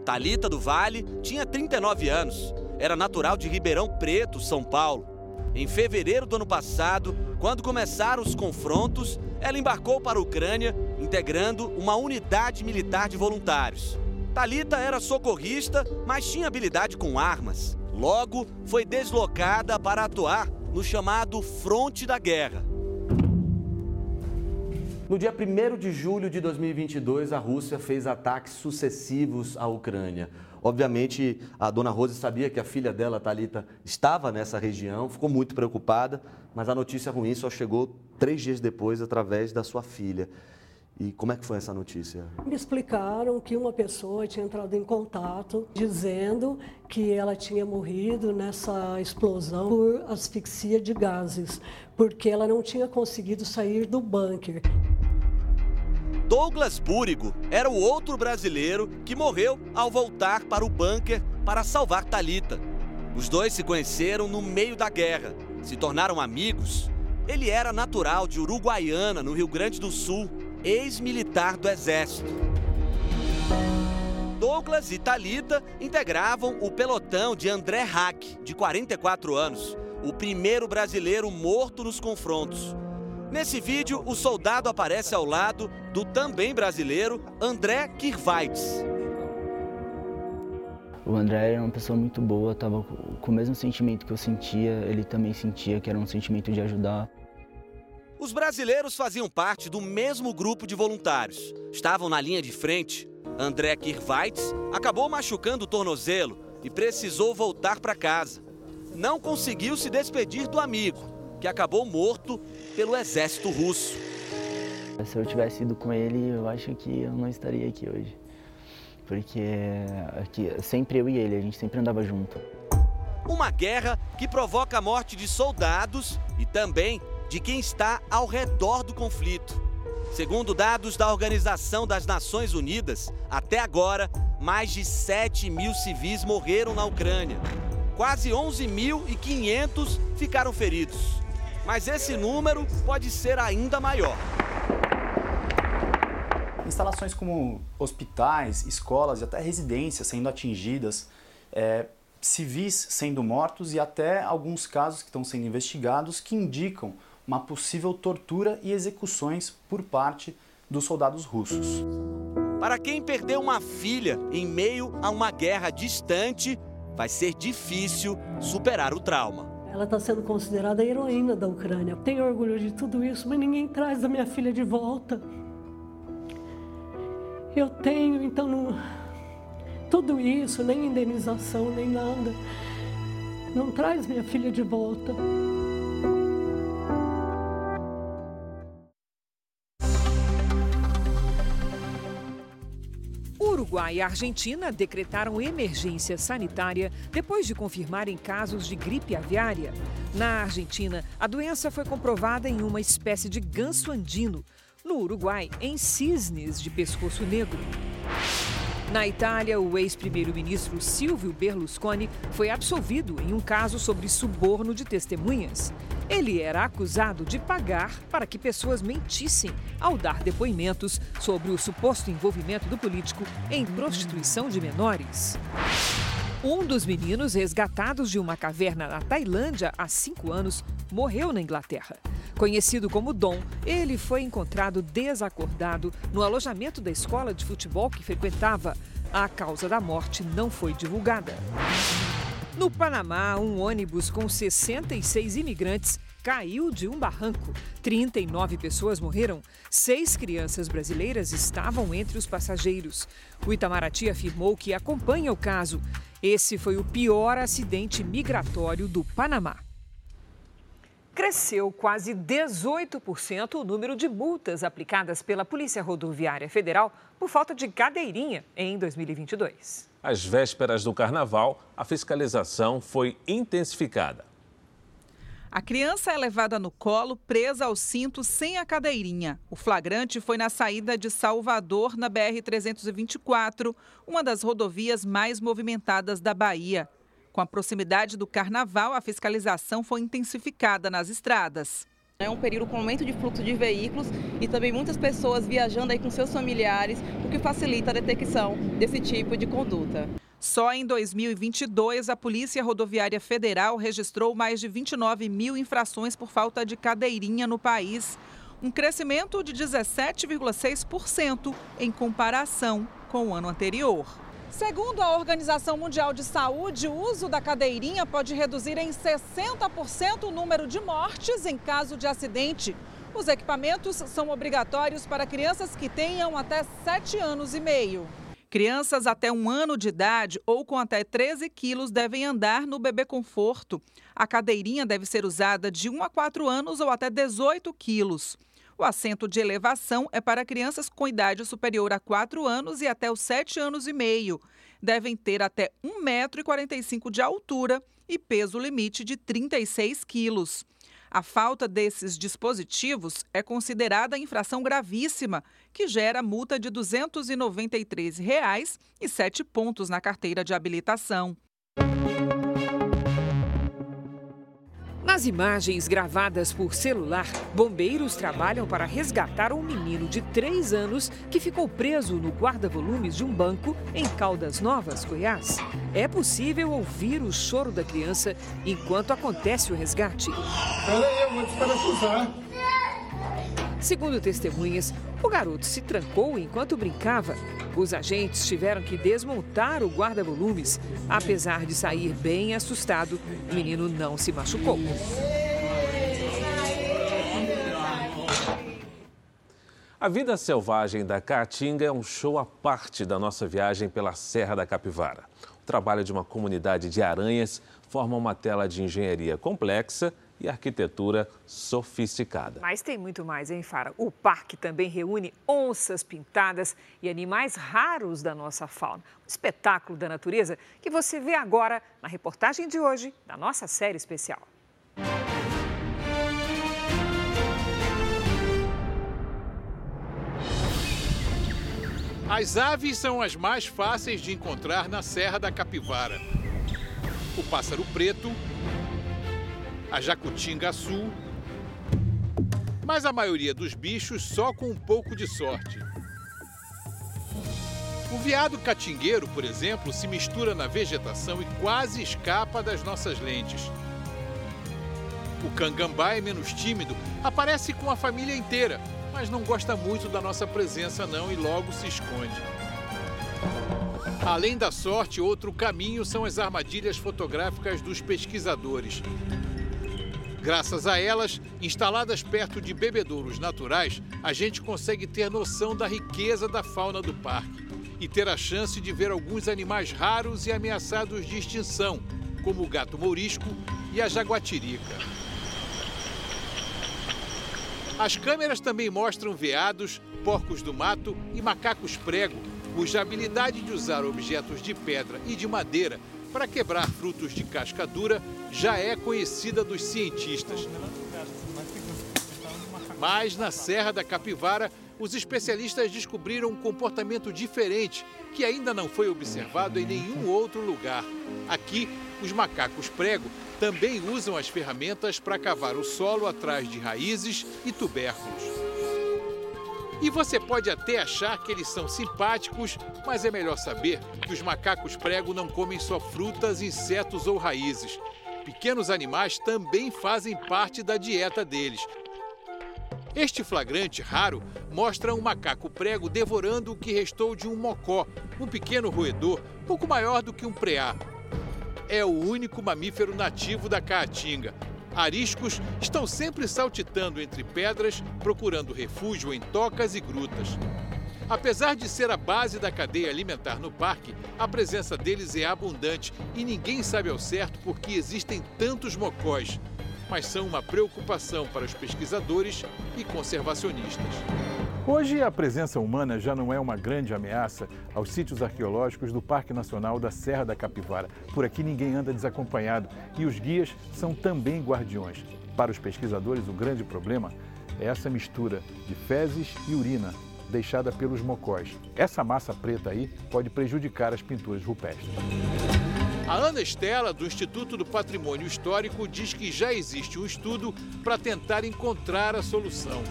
[SPEAKER 39] Talita do Vale tinha 39 anos. Era natural de Ribeirão Preto, São Paulo. Em fevereiro do ano passado, quando começaram os confrontos, ela embarcou para a Ucrânia, integrando uma unidade militar de voluntários. Talita era socorrista, mas tinha habilidade com armas. Logo, foi deslocada para atuar no chamado Fronte da Guerra.
[SPEAKER 35] No dia 1 de julho de 2022, a Rússia fez ataques sucessivos à Ucrânia. Obviamente, a dona Rose sabia que a filha dela, Talita, estava nessa região, ficou muito preocupada, mas a notícia ruim só chegou três dias depois através da sua filha. E como é que foi essa notícia?
[SPEAKER 40] Me explicaram que uma pessoa tinha entrado em contato dizendo que ela tinha morrido nessa explosão por asfixia de gases, porque ela não tinha conseguido sair do bunker.
[SPEAKER 39] Douglas Búrigo era o outro brasileiro que morreu ao voltar para o bunker para salvar Talita. Os dois se conheceram no meio da guerra, se tornaram amigos. Ele era natural de Uruguaiana, no Rio Grande do Sul, ex-militar do Exército. Douglas e Talita integravam o pelotão de André Hack, de 44 anos, o primeiro brasileiro morto nos confrontos. Nesse vídeo, o soldado aparece ao lado do também brasileiro André Kirvaits.
[SPEAKER 41] O André era uma pessoa muito boa, estava com o mesmo sentimento que eu sentia, ele também sentia que era um sentimento de ajudar.
[SPEAKER 39] Os brasileiros faziam parte do mesmo grupo de voluntários. Estavam na linha de frente. André Kirvaits acabou machucando o tornozelo e precisou voltar para casa. Não conseguiu se despedir do amigo, que acabou morto pelo exército russo.
[SPEAKER 41] Se eu tivesse ido com ele, eu acho que eu não estaria aqui hoje. Porque aqui, sempre eu e ele, a gente sempre andava junto.
[SPEAKER 39] Uma guerra que provoca a morte de soldados e também de quem está ao redor do conflito. Segundo dados da Organização das Nações Unidas, até agora, mais de 7 mil civis morreram na Ucrânia. Quase 11.500 ficaram feridos. Mas esse número pode ser ainda maior.
[SPEAKER 42] Instalações como hospitais, escolas e até residências sendo atingidas, é, civis sendo mortos e até alguns casos que estão sendo investigados que indicam uma possível tortura e execuções por parte dos soldados russos.
[SPEAKER 39] Para quem perdeu uma filha em meio a uma guerra distante, vai ser difícil superar o trauma.
[SPEAKER 40] Ela está sendo considerada a heroína da Ucrânia. Tenho orgulho de tudo isso, mas ninguém traz a minha filha de volta. Eu tenho, então, não... tudo isso, nem indenização, nem nada. Não traz minha filha de volta.
[SPEAKER 3] Uruguai e Argentina decretaram emergência sanitária depois de confirmarem casos de gripe aviária. Na Argentina, a doença foi comprovada em uma espécie de ganso andino. No Uruguai, em cisnes de pescoço negro. Na Itália, o ex-primeiro-ministro Silvio Berlusconi foi absolvido em um caso sobre suborno de testemunhas. Ele era acusado de pagar para que pessoas mentissem ao dar depoimentos sobre o suposto envolvimento do político em prostituição de menores. Um dos meninos resgatados de uma caverna na Tailândia há cinco anos morreu na Inglaterra. Conhecido como Dom, ele foi encontrado desacordado no alojamento da escola de futebol que frequentava. A causa da morte não foi divulgada. No Panamá, um ônibus com 66 imigrantes caiu de um barranco. 39 pessoas morreram. Seis crianças brasileiras estavam entre os passageiros. O Itamaraty afirmou que acompanha o caso. Esse foi o pior acidente migratório do Panamá. Cresceu quase 18% o número de multas aplicadas pela Polícia Rodoviária Federal por falta de cadeirinha em 2022.
[SPEAKER 2] Às vésperas do carnaval, a fiscalização foi intensificada.
[SPEAKER 43] A criança é levada no colo, presa ao cinto, sem a cadeirinha. O flagrante foi na saída de Salvador, na BR-324, uma das rodovias mais movimentadas da Bahia. Com a proximidade do carnaval, a fiscalização foi intensificada nas estradas.
[SPEAKER 44] É um período com aumento de fluxo de veículos e também muitas pessoas viajando aí com seus familiares, o que facilita a detecção desse tipo de conduta.
[SPEAKER 43] Só em 2022, a Polícia Rodoviária Federal registrou mais de 29 mil infrações por falta de cadeirinha no país, um crescimento de 17,6% em comparação com o ano anterior. Segundo a Organização Mundial de Saúde, o uso da cadeirinha pode reduzir em 60% o número de mortes em caso de acidente. Os equipamentos são obrigatórios para crianças que tenham até 7 anos e meio. Crianças até um ano de idade ou com até 13 quilos devem andar no bebê conforto. A cadeirinha deve ser usada de 1 a 4 anos ou até 18 quilos. O assento de elevação é para crianças com idade superior a 4 anos e até os 7 anos e meio. Devem ter até 1,45 metro de altura e peso limite de 36 quilos. A falta desses dispositivos é considerada infração gravíssima, que gera multa de R$ 293,00 e 7 pontos na carteira de habilitação.
[SPEAKER 3] Nas imagens gravadas por celular, bombeiros trabalham para resgatar um menino de 3 anos que ficou preso no guarda-volumes de um banco em Caldas Novas, Goiás. É possível ouvir o choro da criança enquanto acontece o resgate.
[SPEAKER 35] Peraí, eu vou te parafusar.
[SPEAKER 3] Segundo testemunhas, o garoto se trancou enquanto brincava. Os agentes tiveram que desmontar o guarda-volumes. Apesar de sair bem assustado, o menino não se machucou.
[SPEAKER 2] A vida selvagem da Caatinga é um show à parte da nossa viagem pela Serra da Capivara. O trabalho de uma comunidade de aranhas forma uma tela de engenharia complexa e arquitetura sofisticada.
[SPEAKER 3] Mas tem muito mais, hein, Fara? O parque também reúne onças pintadas e animais raros da nossa fauna. Um espetáculo da natureza que você vê agora na reportagem de hoje da nossa série especial.
[SPEAKER 45] As aves são as mais fáceis de encontrar na Serra da Capivara. O pássaro preto, a jacutinga azul, mas a maioria dos bichos só com um pouco de sorte. O veado catingueiro, por exemplo, se mistura na vegetação e quase escapa das nossas lentes. O cangambá é menos tímido, aparece com a família inteira, mas não gosta muito da nossa presença não e logo se esconde. Além da sorte, outro caminho são as armadilhas fotográficas dos pesquisadores. Graças a elas, instaladas perto de bebedouros naturais, a gente consegue ter noção da riqueza da fauna do parque e ter a chance de ver alguns animais raros e ameaçados de extinção, como o gato mourisco e a jaguatirica. As câmeras também mostram veados, porcos do mato e macacos prego, cuja habilidade de usar objetos de pedra e de madeira para quebrar frutos de casca dura já é conhecida dos cientistas. Mas na Serra da Capivara, os especialistas descobriram um comportamento diferente que ainda não foi observado em nenhum outro lugar. Aqui, os macacos prego também usam as ferramentas para cavar o solo atrás de raízes e tubérculos. E você pode até achar que eles são simpáticos, mas é melhor saber que os macacos prego não comem só frutas, insetos ou raízes. Pequenos animais também fazem parte da dieta deles. Este flagrante raro mostra um macaco prego devorando o que restou de um mocó, um pequeno roedor, pouco maior do que um preá. é o único mamífero nativo da Caatinga. Ariscos estão sempre saltitando entre pedras, procurando refúgio em tocas e grutas. Apesar de ser a base da cadeia alimentar no parque, a presença deles é abundante e ninguém sabe ao certo por que existem tantos mocós. Mas são uma preocupação para os pesquisadores e conservacionistas.
[SPEAKER 40] Hoje, a presença humana já não é uma grande ameaça aos sítios arqueológicos do Parque Nacional da Serra da Capivara. Por aqui ninguém anda desacompanhado e os guias são também guardiões. Para os pesquisadores, o grande problema é essa mistura de fezes e urina deixada pelos mocós. Essa massa preta aí pode prejudicar as pinturas rupestres.
[SPEAKER 45] A Ana Estela, do Instituto do Patrimônio Histórico, diz que já existe um estudo para tentar encontrar a solução.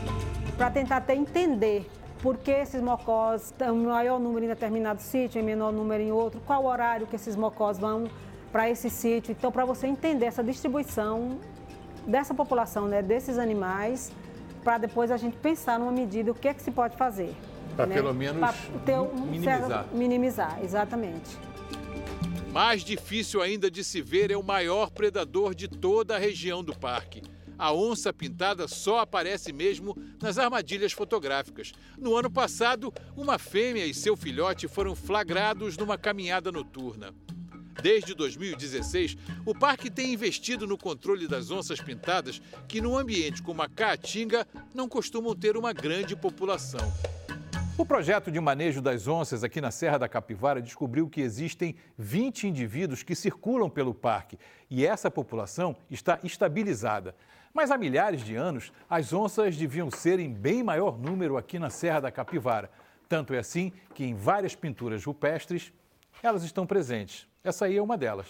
[SPEAKER 46] Para tentar até entender por que esses mocós têm um maior número em determinado sítio, em menor número em outro, qual horário que esses mocós vão para esse sítio. Então, para você entender essa distribuição dessa população, né, desses animais, para depois a gente pensar numa medida o que é que se pode fazer.
[SPEAKER 40] Para né? pelo menos um minimizar.
[SPEAKER 46] Certo, minimizar, exatamente.
[SPEAKER 45] Mais difícil ainda de se ver é o maior predador de toda a região do parque. A onça pintada só aparece mesmo nas armadilhas fotográficas. No ano passado, uma fêmea e seu filhote foram flagrados numa caminhada noturna. Desde 2016, o parque tem investido no controle das onças pintadas, que num ambiente como a Caatinga não costumam ter uma grande população.
[SPEAKER 40] O projeto de manejo das onças aqui na Serra da Capivara descobriu que existem 20 indivíduos que circulam pelo parque e essa população está estabilizada. Mas há milhares de anos, as onças deviam ser em bem maior número aqui na Serra da Capivara. Tanto é assim que em várias pinturas rupestres elas estão presentes. Essa aí é uma delas.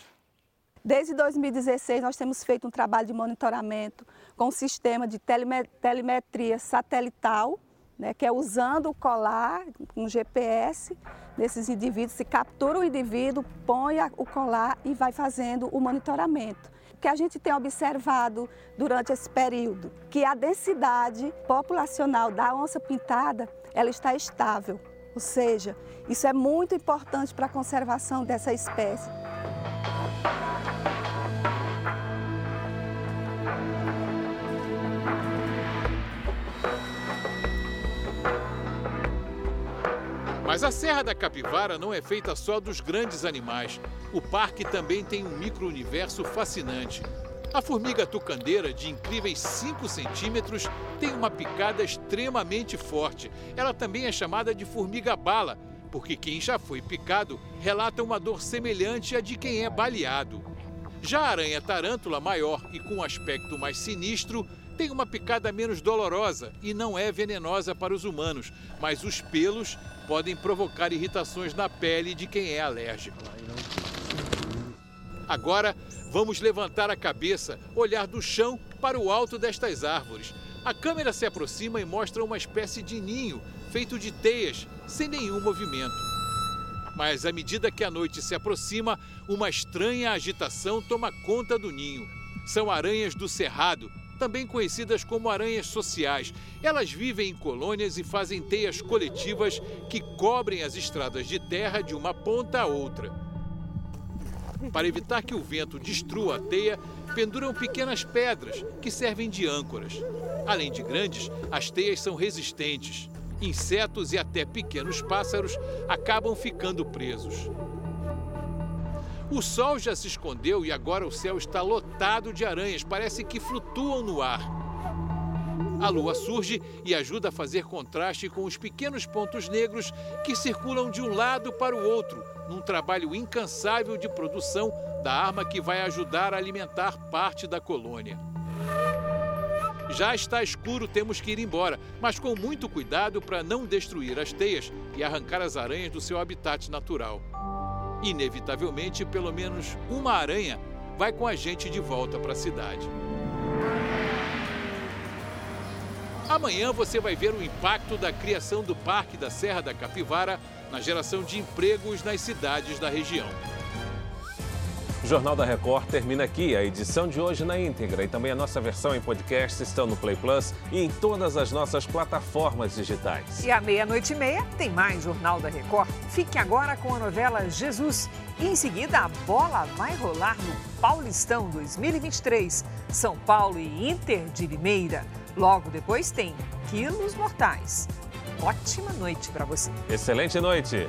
[SPEAKER 47] Desde 2016, nós temos feito um trabalho de monitoramento com um sistema de telemetria satelital, né, que é usando o colar, um GPS desses indivíduos, se captura o indivíduo, põe o colar e vai fazendo o monitoramento. O que a gente tem observado durante esse período, que a densidade populacional da onça pintada, ela está estável. Ou seja, isso é muito importante para a conservação dessa espécie.
[SPEAKER 45] Mas a Serra da Capivara não é feita só dos grandes animais. O parque também tem um micro-universo fascinante. A formiga tucandeira, de incríveis 5 centímetros, tem uma picada extremamente forte. Ela também é chamada de formiga-bala, porque quem já foi picado relata uma dor semelhante à de quem é baleado. Já a aranha tarântula, maior e com aspecto mais sinistro, tem uma picada menos dolorosa e não é venenosa para os humanos, mas os pelos podem provocar irritações na pele de quem é alérgico. Agora, vamos levantar a cabeça, olhar do chão para o alto destas árvores. A câmera se aproxima e mostra uma espécie de ninho feito de teias, sem nenhum movimento. Mas à medida que a noite se aproxima, uma estranha agitação toma conta do ninho. São aranhas do cerrado, também conhecidas como aranhas sociais. Elas vivem em colônias e fazem teias coletivas que cobrem as estradas de terra de uma ponta a outra. Para evitar que o vento destrua a teia, penduram pequenas pedras que servem de âncoras. Além de grandes, as teias são resistentes. Insetos e até pequenos pássaros acabam ficando presos. O sol já se escondeu e agora o céu está lotado de aranhas, parece que flutuam no ar. A lua surge e ajuda a fazer contraste com os pequenos pontos negros que circulam de um lado para o outro, num trabalho incansável de produção da arma que vai ajudar a alimentar parte da colônia. Já está escuro, temos que ir embora, mas com muito cuidado para não destruir as teias e arrancar as aranhas do seu habitat natural. Inevitavelmente, pelo menos uma aranha vai com a gente de volta para a cidade. Amanhã você vai ver o impacto da criação do Parque da Serra da Capivara na geração de empregos nas cidades da região.
[SPEAKER 2] Jornal da Record termina aqui. A edição de hoje na íntegra e também a nossa versão em podcast estão no Play Plus e em todas as nossas plataformas digitais.
[SPEAKER 3] E à meia-noite e meia tem mais Jornal da Record. Fique agora com a novela Jesus. E em seguida a bola vai rolar no Paulistão 2023. São Paulo e Inter de Limeira. Logo depois tem Quilos Mortais. Ótima noite para você.
[SPEAKER 2] Excelente noite.